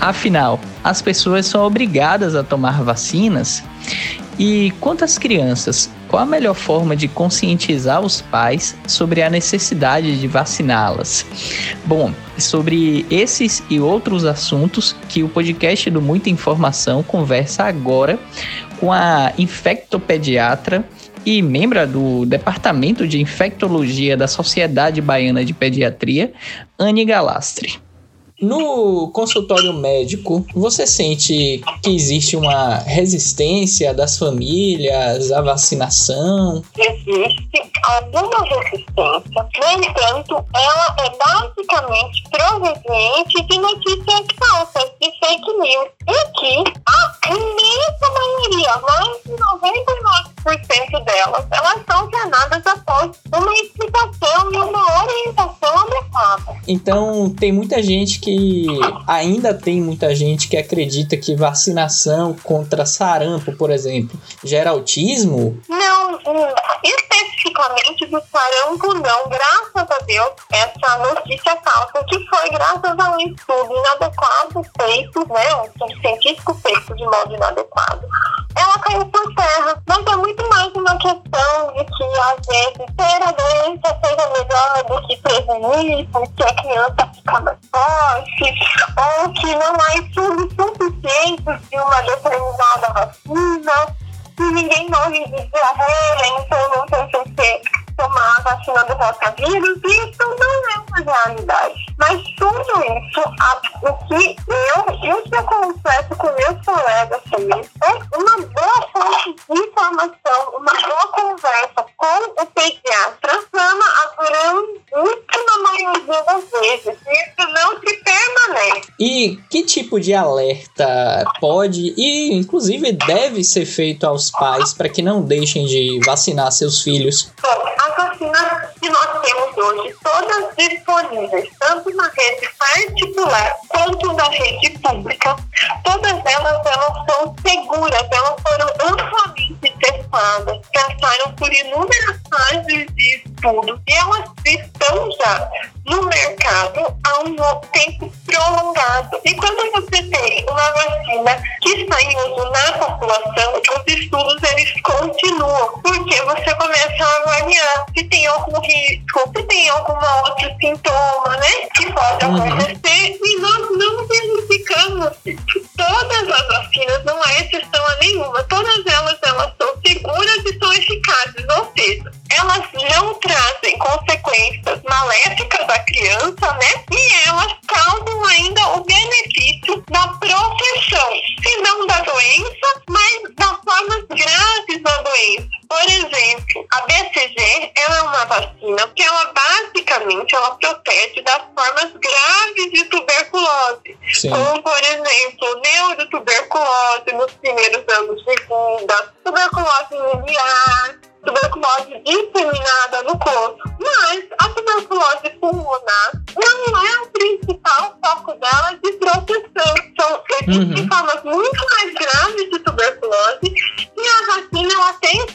Afinal, as pessoas são obrigadas a tomar vacinas? E quanto às crianças, qual a melhor forma de conscientizar os pais sobre a necessidade de vaciná-las? Bom, sobre esses e outros assuntos que o podcast do Muita Informação conversa agora com a infectopediatra e membro do Departamento de Infectologia da Sociedade Baiana de Pediatria, Anne Galastre. No consultório médico, você sente que existe uma resistência das famílias à vacinação? Existe alguma resistência, no entanto, ela é basicamente proveniente de notícias falsas, de fake news, e que a imensa maioria, mais de 99% delas, elas são jornadas após uma explicação e uma orientação adequada. Então, tem muita gente que que ainda tem muita gente que acredita que vacinação contra sarampo, por exemplo, gera autismo? Não, especificamente do sarampo não. Graças a Deus, essa notícia falsa, que foi graças a um estudo inadequado feito, né, um científico feito de modo inadequado, ela caiu por terra. Mas é muito mais uma questão de que, às vezes, ter a doença seja melhor do que prevenir, porque a criança fica mais forte, ou que não há estudos suficientes de uma determinada vacina, ninguém morre de diarreia, então não tem que tomar a vacina do rotavírus, isso não é uma realidade. Mas tudo isso, o que eu, eu já confesso com meus colegas também, é uma boa fonte de informação, uma boa conversa com o pediatra, chama a grandíssima maioria das vezes. Isso não se permanece. E que tipo de alerta pode e, inclusive, deve ser feito aos pais para que não deixem de vacinar seus filhos? As vacinas que nós temos hoje, todas disponíveis, tanto na rede particular quanto na rede pública, todas elas, elas são seguras, elas foram amplamente testadas, passaram por inúmeras fases de estudo e elas estão já no mercado há um tempo prolongado. E quando você tem uma vacina que está em uso na população, os estudos eles continuam, porque você começa a avaliar se tem algum risco, se tem algum outro sintoma, né, que pode uhum. acontecer, e nós não verificamos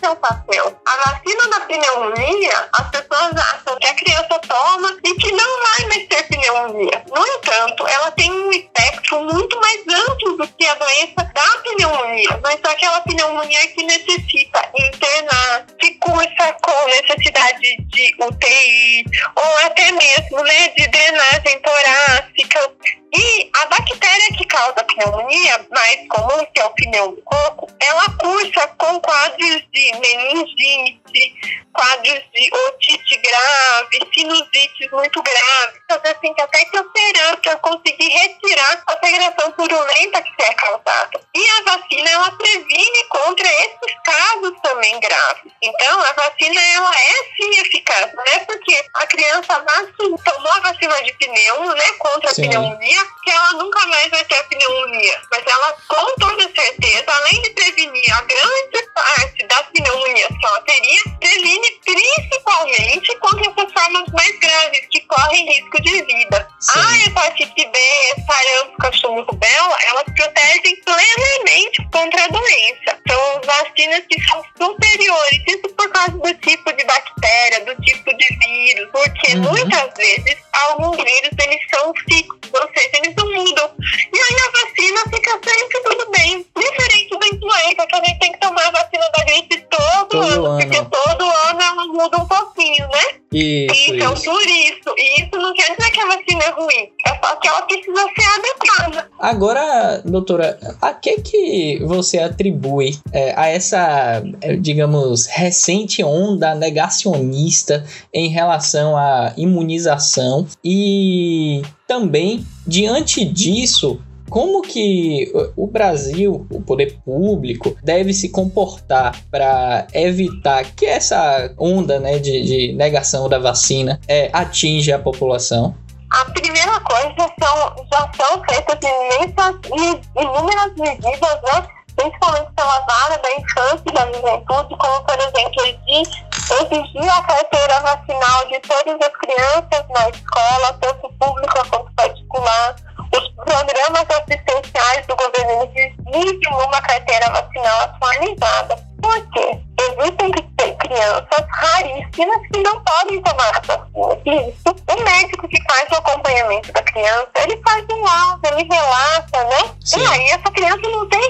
tem seu papel. A vacina da pneumonia, as pessoas acham que a criança toma e que não vai mais ter pneumonia. No entanto, ela tem um espectro muito mais amplo do que a doença da pneumonia. Mas é aquela pneumonia que necessita internar, que cursa com necessidade de UTI ou até mesmo né, de drenagem torácica. E a bactéria que causa pneumonia, mais comum, que é o pneumococo, ela cursa com quadros de meningite, quadros de otite grave, sinusites muito graves. Então, você tem que até que operar para conseguir retirar a segregação purulenta que é causada. E a vacina, ela previne contra esses casos também graves. Então, a vacina, ela é sim eficaz. Não é porque a criança nasce, tomou a vacina de pneumo, né, contra sim. a pneumonia, que ela nunca mais vai ter pneumonia. Mas ela, com toda certeza, além de prevenir a grande parte das pneumonias que ela teria, previne principalmente contra essas formas mais graves, que correm risco de vida. Sim. A hepatite B, sarampo, cachumbo rubéola, elas protegem plenamente contra a doença. São vacinas que são superiores, isso por causa do tipo de bactéria, do tipo de vírus, porque uhum. muitas vezes alguns vírus eles são fixos, ou seja, eles não mudam. E aí a vacina fica sempre tudo bem. Diferente da influenza, que a gente tem que tomar a vacina da gripe todo, todo ano, ano, porque todo ano ela muda um pouquinho, né? Isso, então, isso. por isso. E isso não quer dizer que a vacina é ruim. É só que ela precisa ser adequada. Agora, doutora, a que que você atribui é, a essa, é, digamos, recente onda negacionista em relação à imunização e também, diante disso, como que o Brasil, o poder público, deve se comportar para evitar que essa onda né, de, de negação da vacina é, atinja a população? A primeira coisa são, já são feitas imensas, inúmeras medidas? Principalmente pela área da infância e da juventude, como por exemplo exigir a carteira vacinal de todas as crianças na escola, tanto pública quanto particular, os programas assistenciais do governo exigem uma carteira vacinal atualizada. Por quê? Existem crianças raríssimas que não podem tomar a vacina. Isso, o médico que faz o acompanhamento da criança, ele faz um laudo, ele relata, né? Sim. E aí essa criança não tem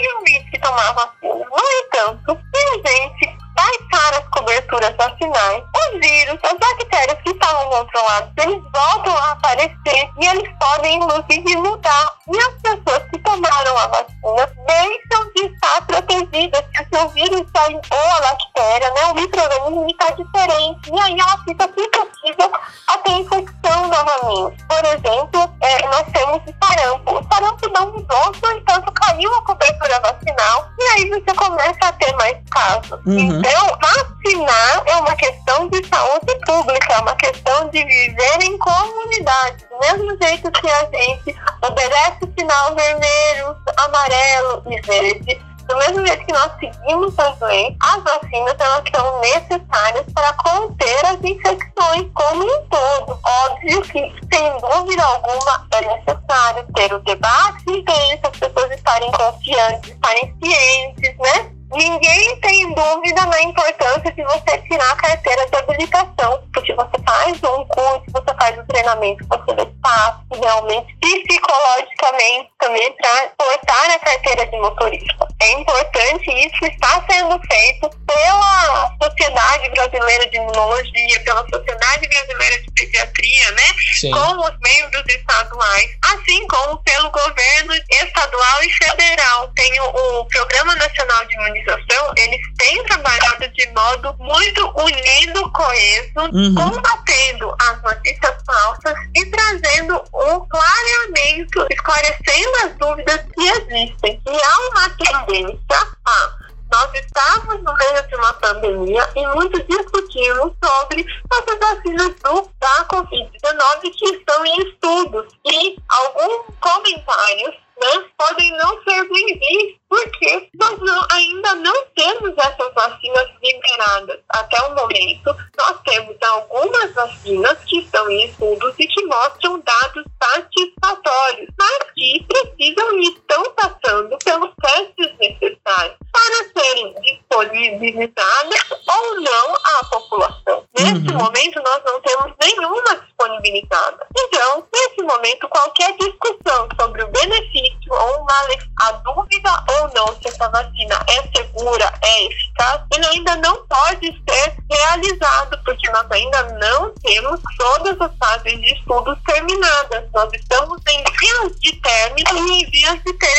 tomar. No entanto, a gente baixar as coberturas vacinais, vírus, as bactérias que estavam controlados, eles voltam a aparecer e eles podem, inclusive, mudar. E as pessoas que tomaram a vacina deixam de estar protegidas, porque o vírus está ou a bactéria, né, o microorganismo está diferente. E aí ela fica suscetível a ter infecção novamente. Por exemplo, é, nós temos o sarampo. O sarampo não mudou, no entanto, caiu a cobertura vacinal e aí você começa a ter mais casos. Uhum. Então, vacinar é uma questão de saúde pública, é uma questão de viver em comunidade. Do mesmo jeito que a gente obedece sinal vermelho, amarelo e verde, do mesmo jeito que nós seguimos as leis, as vacinas elas são necessárias para conter as infecções como um todo. Óbvio que, sem dúvida alguma, é necessário ter o debate e as pessoas estarem confiantes, estarem cientes, né? Ninguém tem dúvida na importância de você tirar a carteira de habilitação, porque você faz um curso, você faz um treinamento, você espaço, realmente, psicologicamente, também para portar a carteira de motorista. É importante, isso está sendo feito pela Sociedade Brasileira de Imunologia, pela Sociedade Brasileira de Pediatria, né? Sim. Com os membros estaduais, assim como pelo governo estadual e federal. Tem o, o Programa Nacional de Imunização organização, eles têm trabalhado de modo muito unido, coeso, uhum. combatendo as notícias falsas e trazendo um clareamento, esclarecendo as dúvidas que existem. E há uma tendência a nós estamos no meio de uma pandemia e muito discutimos sobre as vacinas do, da Covid-19 que estão em estudos. E alguns comentários né, podem não ser bem-vindos, porque nós não, ainda não temos essas vacinas liberadas até o momento. Nós temos algumas vacinas que estão em estudos e que mostram dados satisfatórios, mas que precisam e estão passando pelos testes necessários para serem disponibilizadas ou não à população. Nesse uhum. momento, nós não temos nenhuma disponibilizada. Então, nesse momento, qualquer discussão sobre o benefício ou o malefício, a dúvida ou não se essa vacina é segura, é eficaz, ele ainda não pode ser realizado, porque nós ainda não temos todas as fases de estudos terminadas. Nós estamos em vias de término e em vias de ter.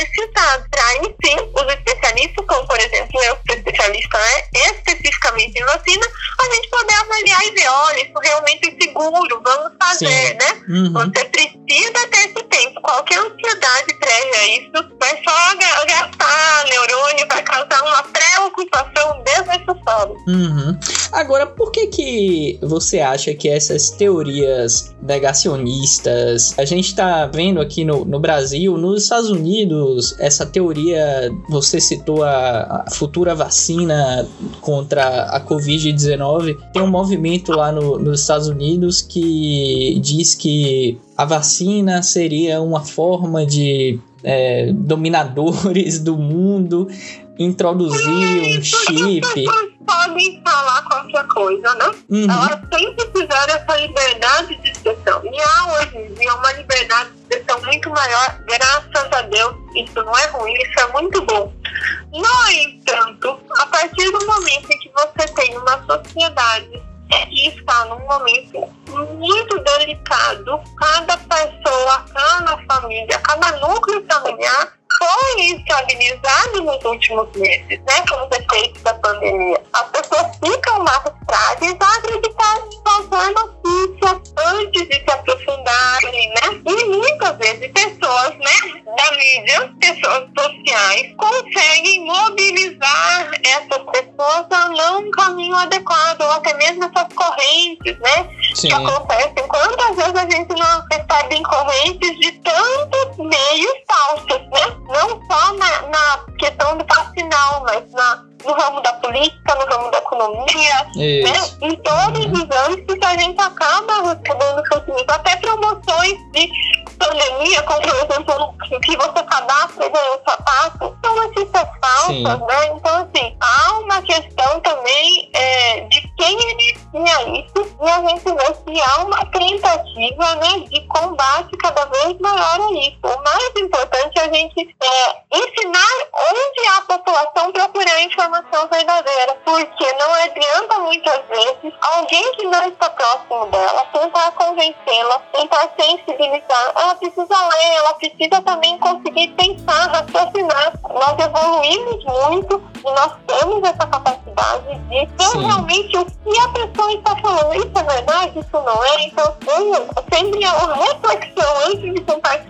Para aí sim, os especialistas, como por exemplo eu, que sou especialista né, especificamente em vacina, a gente poder avaliar e ver, olha, isso realmente é seguro, vamos fazer, sim. né? Uhum. Você precisa ter esse tempo. Qualquer ansiedade prévia a isso vai só gastar neurônio, vai causar uma preocupação desnecessária. Uhum. Agora, por que que você acha que essas teorias negacionistas, a gente está vendo aqui no, no Brasil, nos Estados Unidos, essa teoria, você citou a, a futura vacina contra a Covid-19, tem um movimento lá no, nos Estados Unidos que diz que a vacina seria uma forma de é, dominadores do mundo introduzir um chip podem falar qualquer coisa, né? Uhum. Elas sempre tiveram essa liberdade de expressão. E há hoje em dia uma liberdade de expressão muito maior, graças a Deus. Isso não é ruim, isso é muito bom. No entanto, a partir do momento em que você tem uma sociedade que está num momento muito delicado. Cada pessoa, cada família, cada núcleo familiar foi estabilizado nos últimos meses, né, com os efeitos da pandemia. As pessoas ficam mais frágeis a acreditar em qualquer notícia antes de se aprofundarem, né? E muitas vezes pessoas, né, da mídia, pessoas sociais, conseguem mobilizar essas pessoas a não um caminho adequado, ou até mesmo essas correntes, né? Sim. Que acontecem. Quantas vezes a gente não recebe em correntes de tantos meios falsos, né? Não só na, na questão do vacinal, mas na, no ramo da política, no ramo da economia, né? em todos uhum. os âmbitos a gente acaba recebendo fake até promoções de pandemia, como por exemplo, que você cadastra um sapato, são notícias falsas, né? Então, assim, há uma questão também é, de quem inicia isso e a gente vê que há uma tentativa né, de combate cada vez maior a isso. O mais importante é a gente é, ensinar onde a população procurar informação verdadeira, porque não adianta muitas vezes alguém que não está próximo dela tentar convencê-la, tentar sensibilizar ela precisa ler, ela precisa também conseguir pensar, raciocinar. Nós evoluímos muito e nós temos essa capacidade de ver Sim. realmente o que a pessoa está falando. Isso é verdade, isso não é. Então, sempre é uma reflexão antes de compartilhar,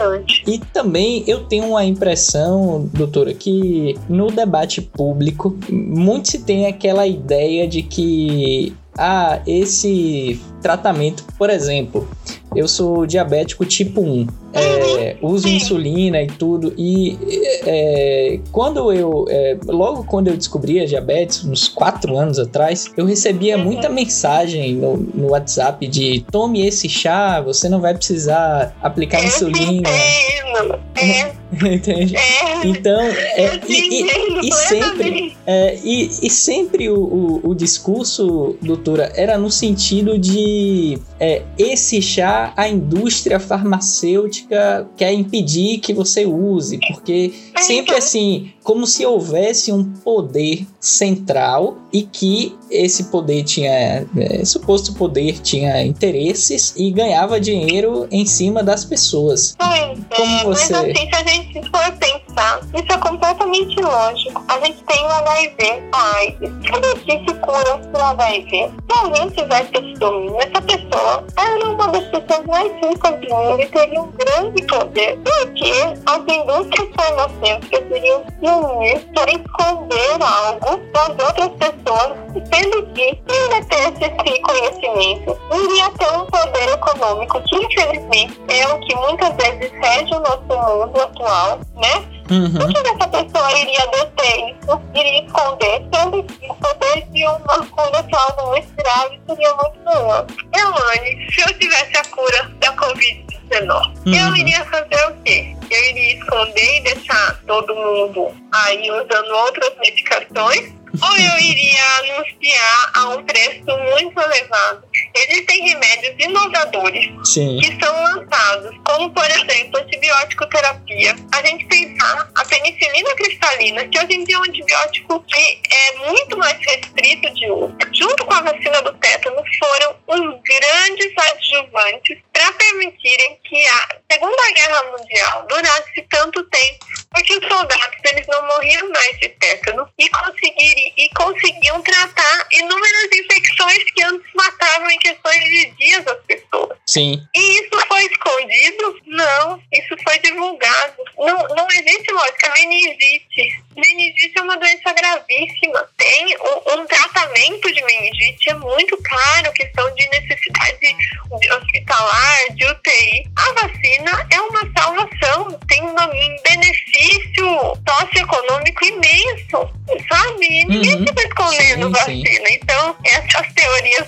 importante. E também eu tenho uma impressão, doutora, que no debate público, muito se tem aquela ideia de que ah, esse tratamento, por exemplo, eu sou diabético tipo 1, é, uso insulina e tudo, e é, quando eu, é, logo quando eu descobri a diabetes, uns 4 anos atrás, eu recebia uhum. muita mensagem no, no WhatsApp de tome esse chá, você não vai precisar aplicar insulina. É. Entende? É. Então, é, e, e, e, sempre, é, e, e sempre o, o, o, discurso, doutora, era no sentido de é, esse chá a indústria farmacêutica quer impedir que você use, porque sempre assim, como se houvesse um poder central e que esse poder tinha, é, suposto poder tinha interesses e ganhava dinheiro em cima das pessoas. Pois como é, você... mas assim, se a gente for pensar, isso é completamente lógico. A gente tem o HIV, a AIDS. Se existe cura para o HIV, se alguém tivesse esse domínio, essa pessoa era uma das pessoas mais ricas do mundo e teria um grande poder, porque as indústrias farmacêuticas iriam se unir para esconder algo das outras pessoas, sendo que, quem detesse esse conhecimento, iria ter um poder econômico que, infelizmente, é o que muitas vezes rege o nosso mundo atual, né? Uhum. Por que essa pessoa iria deter isso, iria esconder, sendo que o poder de uma cura algo muito grave seria muito maior? Elane, se eu tivesse a cura da Covid-19, uhum. eu iria fazer o quê? Eu iria esconder e deixar todo mundo aí usando outras medicações ou eu iria anunciar a um preço muito elevado. Existem remédios inovadores Sim. que são lançados, como por exemplo antibiótico terapia. A gente pensar a penicilina cristalina, que hoje em dia é um antibiótico que é muito mais restrito de uso, junto com a vacina do tétano, foram os grandes adjuvantes para permitirem que a Segunda Guerra Mundial durasse tanto tempo, porque os soldados eles não morriam mais de tétano e conseguiriam e, conseguiam tratar inúmeras infecções que antes matavam em questões de dias as pessoas. Sim. E isso foi escondido? Não, isso foi divulgado. Não, não existe lógica, meningite. Meningite é uma doença gravíssima. Tem um, um tratamento de meningite, é muito caro, questão de necessidade hospitalar, de UTI. A vacina é uma salvação, tem um benefício socioeconômico imenso, sabe? Ninguém uhum. fica escondendo sim, vacina. Sim. Então, essas teorias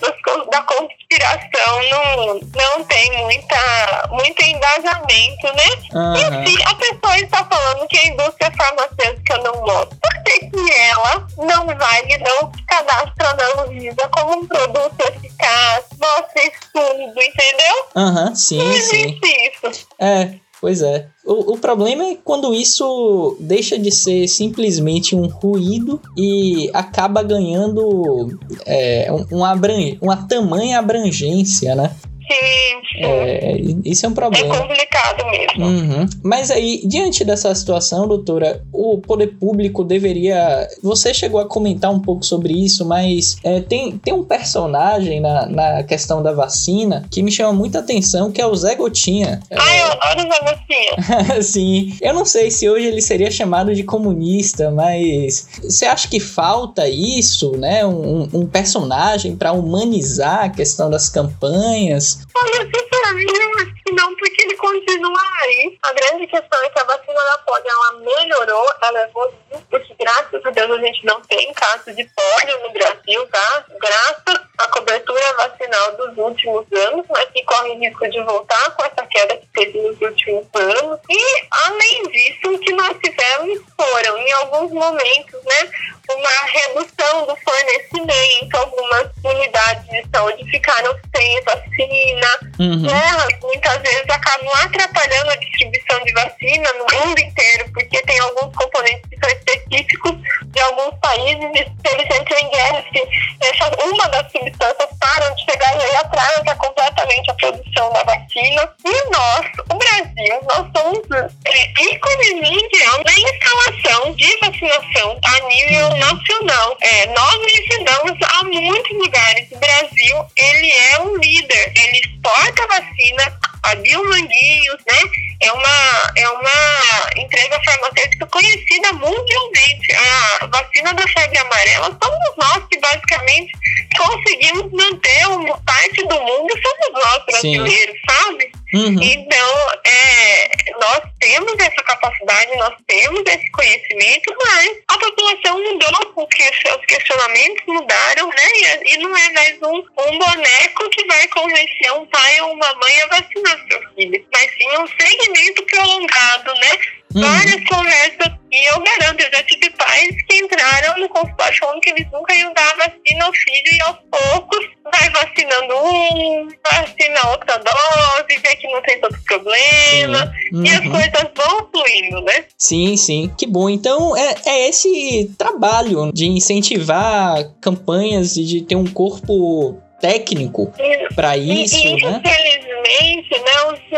da conspiração não, não tem muita, muito embasamento, né? Uhum. E se a pessoa está falando que a indústria farmacêutica não mostra, por que, que ela não vai e não cadastra na Anvisa como um produto eficaz, mostra estudo, entendeu? Aham, uhum, sim, não sim. isso. É, Pois é. O, o problema é quando isso deixa de ser simplesmente um ruído e acaba ganhando é, um, um abran uma tamanha abrangência, né? Sim, É, isso é um problema. É complicado mesmo. Uhum. Mas aí, diante dessa situação, doutora, o poder público deveria. Você chegou a comentar um pouco sobre isso, mas é, tem, tem um personagem na, na questão da vacina que me chama muita atenção, que é o Zé Gotinha. Ai, eu adoro Zé Gotinha. Sim, eu não sei se hoje ele seria chamado de comunista, mas você acha que falta isso, né? Um, um personagem para humanizar a questão das campanhas? Olha, sinceramente, eu acho que não, porque ele continua aí. A grande questão é que a vacina da polio, ela melhorou, ela evoluiu, porque graças a Deus a gente não tem caso de polio no Brasil, tá? Graças à cobertura vacinal dos últimos anos, mas que corre risco de voltar com essa queda que teve nos últimos anos. E, além disso, o que nós tivemos foram, em alguns momentos, né, uma redução do fornecimento, algumas unidades de saúde ficaram sem vacina, Uhum. guerras muitas vezes acabam atrapalhando a distribuição de vacina no mundo inteiro, porque tem alguns componentes que são específicos alguns países, se eles entram em guerra, se uma das substâncias param de chegar e aí atrasa completamente a produção da vacina. E nós, o Brasil, nós somos é, ícone mundial na instalação de vacinação a nível nacional. É, nós licidamos a muitos lugares. O Brasil, ele é um líder. Ele exporta vacina a Biomanguinhos, né? É uma, é uma empresa farmacêutica conhecida mundialmente. A vacina da febre amarela somos nós que basicamente conseguimos manter uma parte do mundo, somos nós brasileiros, sabe? Uhum. Então, é, nós temos essa capacidade, nós temos esse conhecimento, mas a população mudou, porque seus questionamentos mudaram, né? E, e não é mais um, um boneco que vai convencer um pai ou uma mãe a vacinar seu filho, mas sim um segmento prolongado, né? Uhum. Várias conversas, e eu garanto, eu já tive pais que entraram no consultório falando que eles nunca iam dar a vacina ao filho e aos poucos vai vacinando um, vacina outra dose, vê que não tem tanto problema, Sim. e as Uhum. coisas vão fluindo, né? Sim, sim, que bom. Então é, é esse trabalho de incentivar campanhas e de ter um corpo técnico para isso, e, né? infelizmente, né,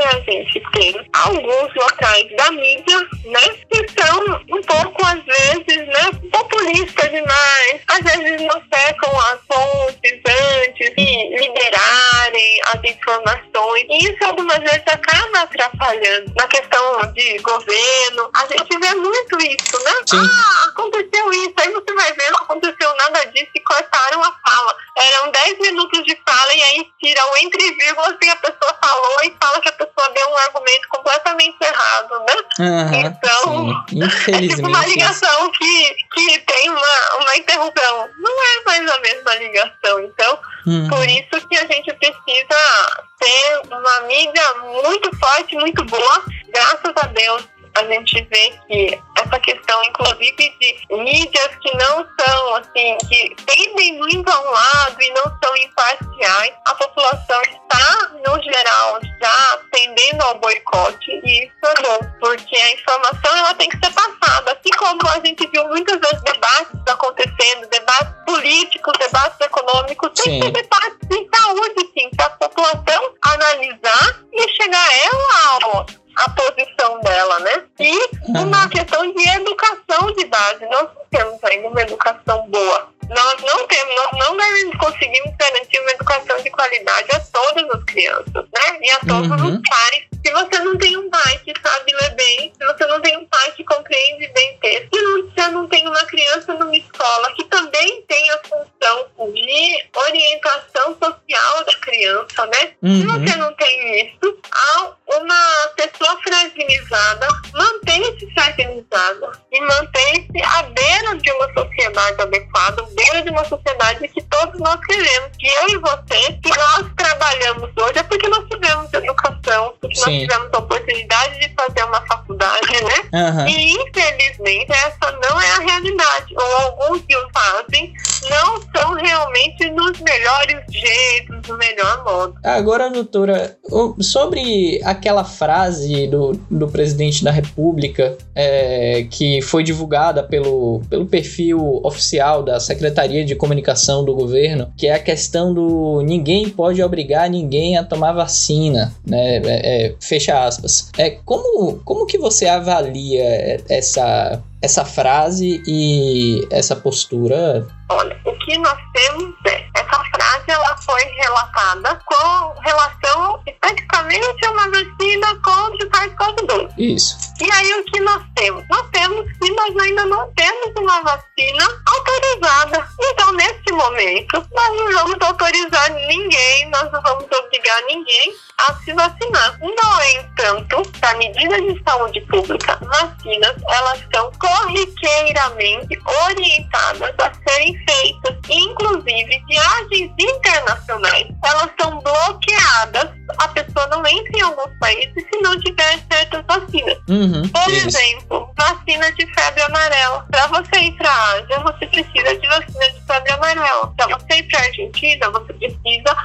a gente tem alguns locais da mídia, né, que são um pouco, às vezes, né, populistas demais. Às vezes não secam as fontes antes de liberarem as informações. E isso algumas vezes acaba atrapalhando na questão de governo. A gente vê muito isso, né? Sim. Ah, aconteceu isso. Aí você vai ver, não aconteceu nada disso e cortaram a fala. Eram 10 minutos de fala e aí tira o entre vírgulas e a pessoa falou e fala que a pessoa deu um argumento completamente errado, né? Aham, Então, sim. É tipo uma Infelizmente. ligação que, que tem uma, uma interrupção. Não é mais a mesma ligação. Então, Uhum. por isso que a gente precisa ter uma mídia muito forte, muito boa. Graças a Deus, a gente vê que essa questão, inclusive, de mídias que não são, assim, que tendem muito a um lado e não são imparciais, a população está, no geral, já tendendo ao boicote e isso é bom, porque a informação ela tem que ser passada. Assim como a gente viu muitas vezes debates acontecendo, debates políticos, debates econômicos, tem que Sim. ter debates de saúde, sim, para a população analisar e chegar ela ao a posição dela, né? E uma questão de educação de base. Nós não temos ainda uma educação boa. Nós não temos, nós não devemos- conseguimos garantir uma educação de qualidade a todas as crianças, né? E a todos Uhum. os pais. Se você não tem um pai que sabe ler bem, se você não tem um pai que compreende bem texto, se você não tem uma criança numa escola que também tem a função de orientação social da criança, né? Se Uhum. você não tem isso, há uma pessoa fragilizada mantém-se fragilizada e mantém-se à beira de uma sociedade adequada, de uma sociedade que todos nós queremos. Que eu e você, que nós trabalhamos hoje, é porque nós tivemos educação, porque nós Sim. tivemos a oportunidade de fazer uma faculdade, né? Aham. E infelizmente essa não é a realidade. Ou alguns que o fazem não são realmente nos melhores jeitos, do melhor modo. Agora, doutora, sobre aquela frase do, do presidente da República é, que foi divulgada pelo, pelo perfil oficial da Secretaria de Comunicação do governo, que é a questão do ninguém pode obrigar ninguém a tomar vacina, né? É, é, fecha aspas. É, como, como que você avalia essa essa frase e essa postura? Olha, o que nós temos é essa frase ela foi relatada com relação especificamente a uma vacina contra o SARS-CoV-2. Isso. E aí o que nós temos? Nós temos que nós ainda não temos uma vacina autorizada. Então, nesse momento, nós não vamos autorizar ninguém, nós não vamos obrigar ninguém a se vacinar. No entanto, a medida de saúde pública, vacinas, elas são corriqueiramente orientadas a serem feitas. Inclusive, viagens internacionais, elas são bloqueadas. A pessoa não entra em alguns países se não tiver certas vacinas. Uhum, Por isso. exemplo, vacina de febre amarela. Para você ir para a Ásia, você precisa de vacina de febre amarela. Para você ir para a Argentina, você precisa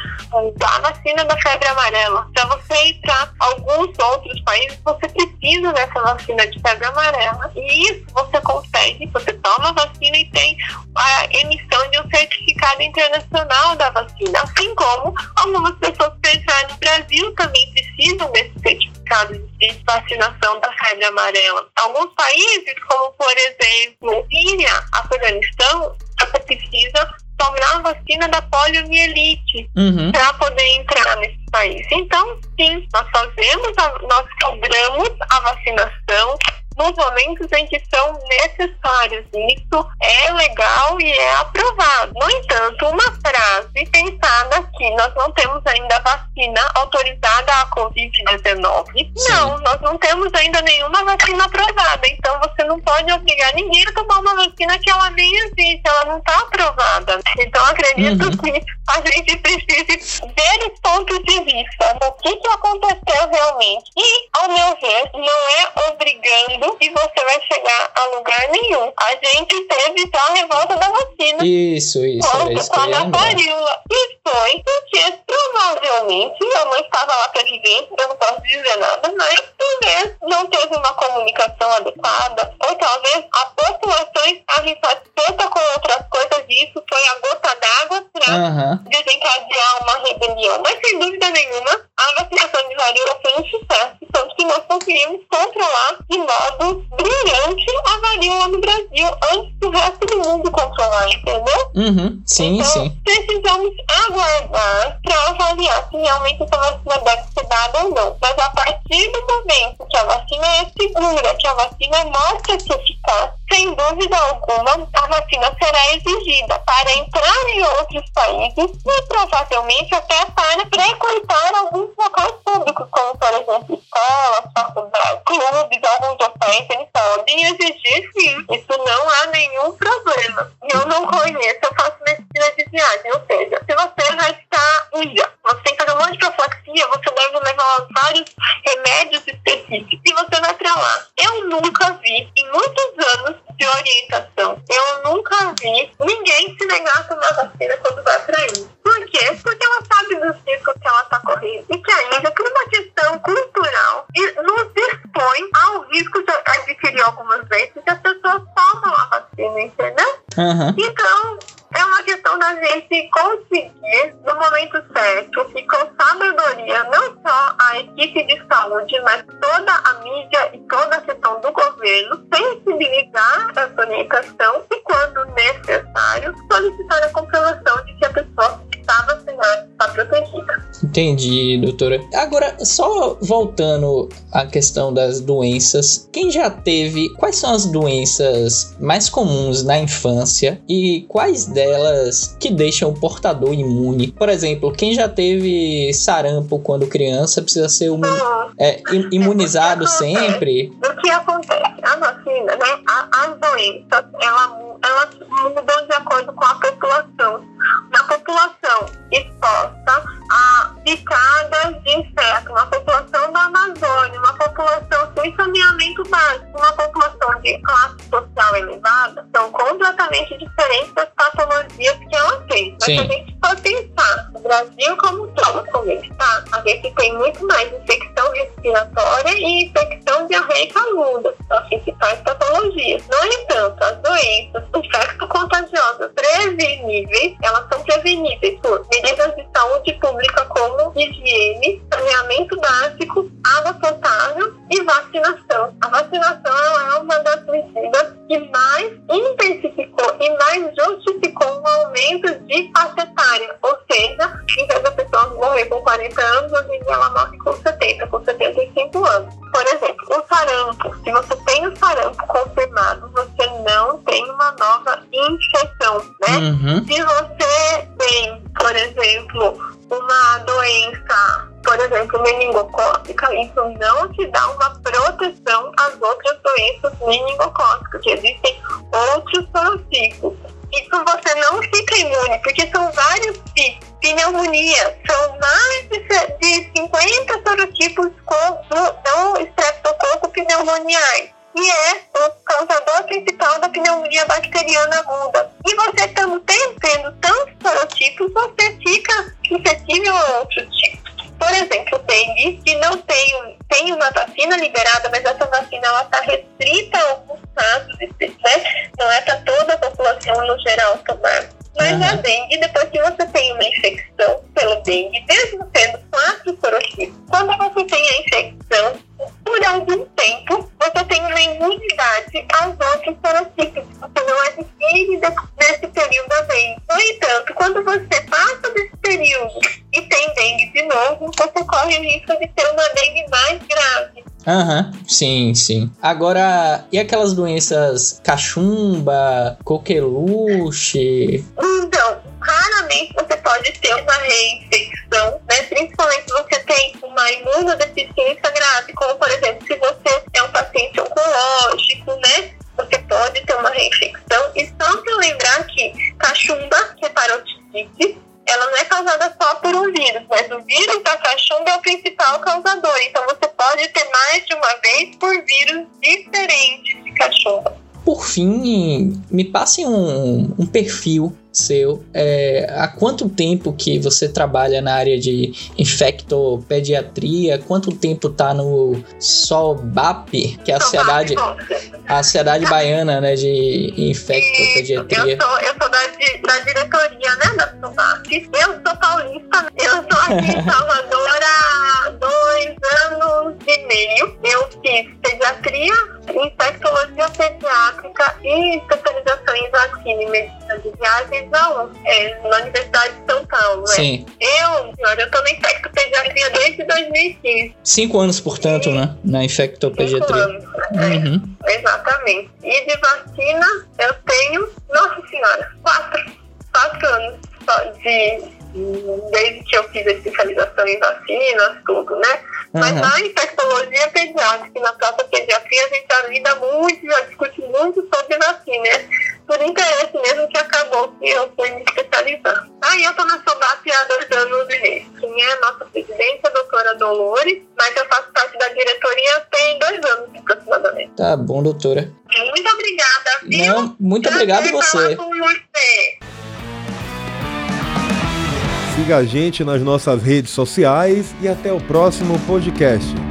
da vacina da febre amarela. Para você ir para alguns outros países, você precisa dessa vacina de febre amarela. E isso você consegue, você toma a vacina e tem a emissão de um certificado internacional da vacina. Assim como algumas pessoas que entraram no Brasil também precisam desse certificado de vacinação da febre amarela. Alguns países, como por exemplo Síria, Afeganistão, precisa tomar a vacina da poliomielite Uhum. para poder entrar nesse país. Então, sim, nós fazemos, a, nós cobramos a vacinação nos momentos em que são necessários. Isso é legal e é aprovado. No entanto, uma frase pensada que nós não temos ainda vacina autorizada à Covid-19. Sim. Não, nós não temos ainda nenhuma vacina aprovada. Então, você não pode obrigar ninguém a tomar uma vacina que ela nem existe, ela não está aprovada. Então, acredito Uhum. que a gente precise ver os pontos de vista do que, que aconteceu realmente. E, ao meu ver, não é obrigando que você vai chegar a lugar nenhum. A gente teve já a revolta da vacina. Isso, isso, ia a lembrar. varíola. E foi porque provavelmente eu não estava lá para viver, eu não posso dizer nada, mas talvez não teve uma comunicação adequada, ou talvez a população estava insatisfeita com outras coisas e isso foi a gota d'água para Aham. desencadear uma rebelião. Mas sem dúvida nenhuma, a vacinação de varíola foi um sucesso. Tanto que nós conseguimos controlar de modo brilhante a varíola no Brasil antes do resto do mundo controlar, entendeu? Uhum. Sim, então, sim. precisamos aguardar para avaliar se realmente essa vacina deve ser dada ou não. Mas a partir do momento que a vacina é segura, que a vacina mostra eficácia, sem dúvida alguma, a vacina será exigida para entrar em outros países e provavelmente até para frequentar alguns locais públicos, como por exemplo escolas, faculdades, clubes, alguns hotéis, eles podem exigir sim. Isso não há nenhum problema. Eu não conheço, eu faço medicina de viagem, ou seja, se você vai estar Índia, muitos anos de orientação, eu nunca vi ninguém se negar a tomar vacina quando vai pra Índia. Por quê? Porque ela sabe dos riscos que ela está correndo. E que a Índia, por uma questão cultural, e nos expõe ao risco de adquirir algumas doenças que as pessoas tomam a vacina, entendeu? Aham. Então, Entendi, doutora. Agora, só voltando à questão das doenças, quem já teve, quais são as doenças mais comuns na infância e quais delas que deixam o portador imune? Por exemplo, quem já teve sarampo quando criança precisa ser Então, é, im- imunizado sempre? O que acontece? A vacina, né? a- as doenças, ela, elas mudam de acordo com a população. Uma população exposta a picadas de insetos, uma população da Amazônia, uma população sem saneamento básico, uma população de classe social elevada, são completamente diferentes das patologias que ela tem. Mas Sim. se a gente for pensar Brasil como todo, como tá? A gente tem muito mais infecção respiratória e infecção diarreica aguda, as principais patologias. No entanto, as doenças infecto-contagiosas preveníveis, elas são preveníveis por medidas de saúde pública como higiene, saneamento básico, água sorotipos, você fica suscetível a outros tipos. Por exemplo, dengue, que não tem, tem uma vacina liberada, mas essa vacina está restrita a alguns casos, né? não é para toda a população no geral tomar. Mas uhum. a dengue, depois que você tem uma infecção pelo dengue, mesmo tendo quatro sorotipos, quando você tem a infecção, por algum tempo, você tem uma imunidade aos outros sorotipos. Você não adquire nesse período da dengue. No entanto, quando você passa desse período e tem dengue de novo, você corre o risco de ter uma dengue mais grave. Aham, uhum, sim, sim. Agora, e aquelas doenças cachumba, coqueluche? Então, raramente você pode ter uma reinfecção, né? Principalmente se você tem uma imunodeficiência grave, como por exemplo, se você é um paciente oncológico, né? Passe um, um perfil seu. É, há quanto tempo que você trabalha na área de infectopediatria? Quanto tempo tá no SOBAP, que é a sociedade, a sociedade baiana né, de infectopediatria? Eu sou, eu sou da, da diretoria né, da SOBAP. Eu sou paulista, eu sou aqui em Salvador há dois anos e meio. Eu fiz pediatria, infectologia pediátrica e especialização em vacina e medicina de viagem não, é, na Universidade de São Paulo. É. Sim. Eu, senhora, eu na infectopediatria desde 2015. Cinco anos, portanto, e... né? Na infectopediatria. Cinco anos, uhum. é, exatamente. E de vacina, eu tenho, nossa senhora, quatro, quatro anos só de desde que eu fiz a especialização em vacinas, tudo, né? Mas uhum. na infectologia pediátrica na própria pediatria, a gente já lida muito, já discute muito sobre vacina, né? Por interesse mesmo que acabou que eu fui me especializar. Aí eu tô na SOBAP há dois anos e meio. Quem é a nossa presidente, a doutora Dolores, mas eu faço parte da diretoria tem dois anos aproximadamente. Tá bom, doutora. Muito obrigada, viu? Não, muito obrigado a você. você. Siga a gente nas nossas redes sociais e até o próximo podcast.